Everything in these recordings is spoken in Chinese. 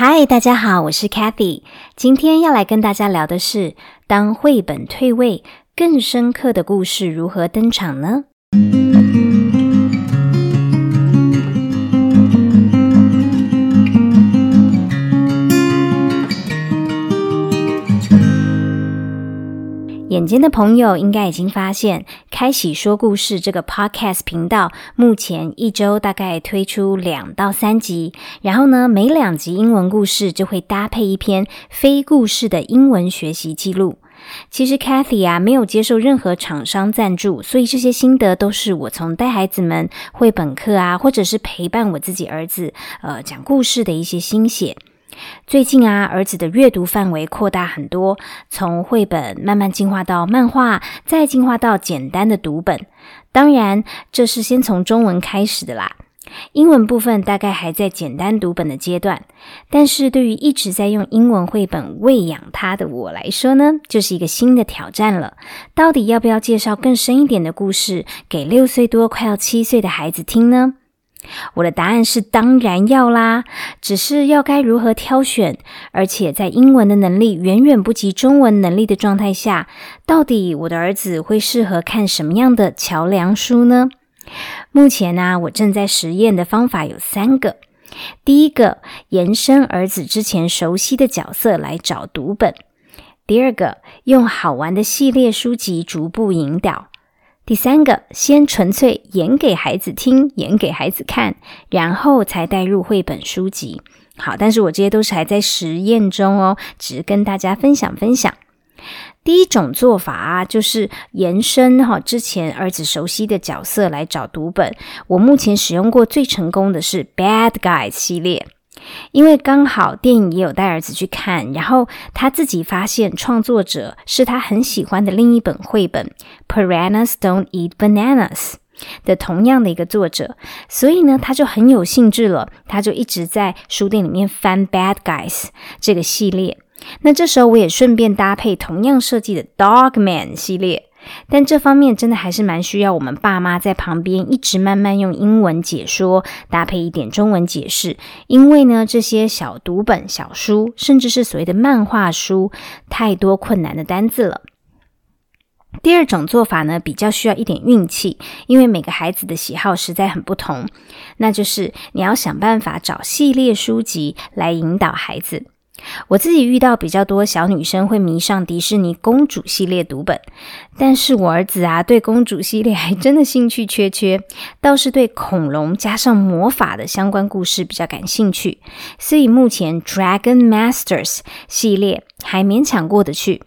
嗨，大家好，我是 Cathy，。今天要来跟大家聊的是，当绘本退位，更深刻的故事如何登场呢？眼尖的朋友应该已经发现，开启说故事这个 podcast 频道，目前一周大概推出两到三集，然后呢，每两集英文故事就会搭配一篇非故事的英文学习记录。其实 Kathy 啊，没有接受任何厂商赞助，所以这些心得都是我从带孩子们绘本课啊，或者是陪伴我自己儿子呃讲故事的一些心血。最近啊，儿子的阅读范围扩大很多，从绘本慢慢进化到漫画，再进化到简单的读本。当然，这是先从中文开始的啦。英文部分大概还在简单读本的阶段，但是对于一直在用英文绘本喂养他的我来说呢，就是一个新的挑战了。到底要不要介绍更深一点的故事给六岁多快要七岁的孩子听呢？我的答案是当然要啦，只是要该如何挑选，而且在英文的能力远远不及中文能力的状态下，到底我的儿子会适合看什么样的桥梁书呢？目前呢，我正在实验的方法有三个：第一个，延伸儿子之前熟悉的角色来找读本；第二个，用好玩的系列书籍逐步引导。第三个，先纯粹演给孩子听，演给孩子看，然后才带入绘本书籍。好，但是我这些都是还在实验中哦，只是跟大家分享分享。第一种做法啊，就是延伸哈之前儿子熟悉的角色来找读本。我目前使用过最成功的是 Bad Guys 系列。因为刚好电影也有带儿子去看，然后他自己发现创作者是他很喜欢的另一本绘本《Piranhas Don't Eat Bananas》的同样的一个作者，所以呢，他就很有兴致了，他就一直在书店里面翻《Bad Guys》这个系列。那这时候我也顺便搭配同样设计的《Dog Man》系列。但这方面真的还是蛮需要我们爸妈在旁边一直慢慢用英文解说，搭配一点中文解释。因为呢，这些小读本、小书，甚至是所谓的漫画书，太多困难的单字了。第二种做法呢，比较需要一点运气，因为每个孩子的喜好实在很不同。那就是你要想办法找系列书籍来引导孩子。我自己遇到比较多小女生会迷上迪士尼公主系列读本，但是我儿子啊对公主系列还真的兴趣缺缺，倒是对恐龙加上魔法的相关故事比较感兴趣，所以目前 Dragon Masters 系列还勉强过得去。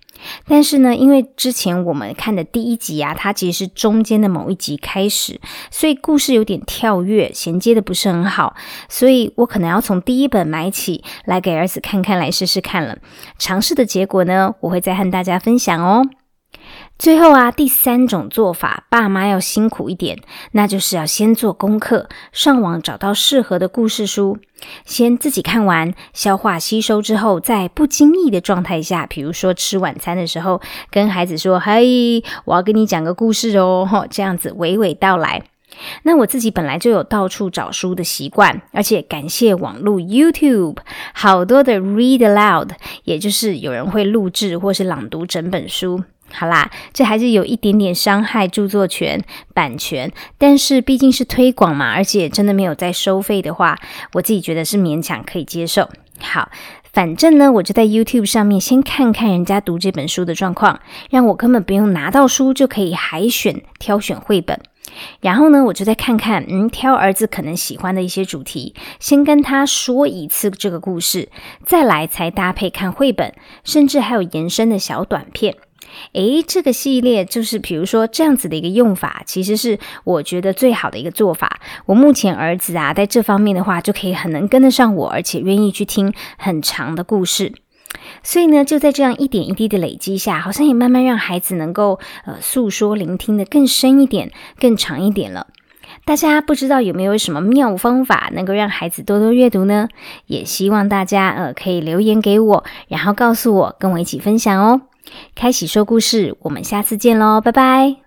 但是呢，因为之前我们看的第一集啊，它其实是中间的某一集开始，所以故事有点跳跃，衔接的不是很好，所以我可能要从第一本买起来给儿子看看，来试试看了。尝试的结果呢，我会再和大家分享哦。最后啊，第三种做法，爸妈要辛苦一点，那就是要先做功课，上网找到适合的故事书，先自己看完，消化吸收之后，在不经意的状态下，比如说吃晚餐的时候，跟孩子说：“嘿，我要跟你讲个故事哦。”这样子娓娓道来。那我自己本来就有到处找书的习惯，而且感谢网络 YouTube，好多的 Read Aloud，也就是有人会录制或是朗读整本书。好啦，这还是有一点点伤害著作权版权，但是毕竟是推广嘛，而且真的没有在收费的话，我自己觉得是勉强可以接受。好，反正呢，我就在 YouTube 上面先看看人家读这本书的状况，让我根本不用拿到书就可以海选挑选绘本。然后呢，我就再看看，嗯，挑儿子可能喜欢的一些主题，先跟他说一次这个故事，再来才搭配看绘本，甚至还有延伸的小短片。诶，这个系列就是比如说这样子的一个用法，其实是我觉得最好的一个做法。我目前儿子啊，在这方面的话，就可以很能跟得上我，而且愿意去听很长的故事。所以呢，就在这样一点一滴的累积下，好像也慢慢让孩子能够呃诉说、聆听的更深一点、更长一点了。大家不知道有没有什么妙方法能够让孩子多多阅读呢？也希望大家呃可以留言给我，然后告诉我，跟我一起分享哦。开启说故事，我们下次见喽，拜拜。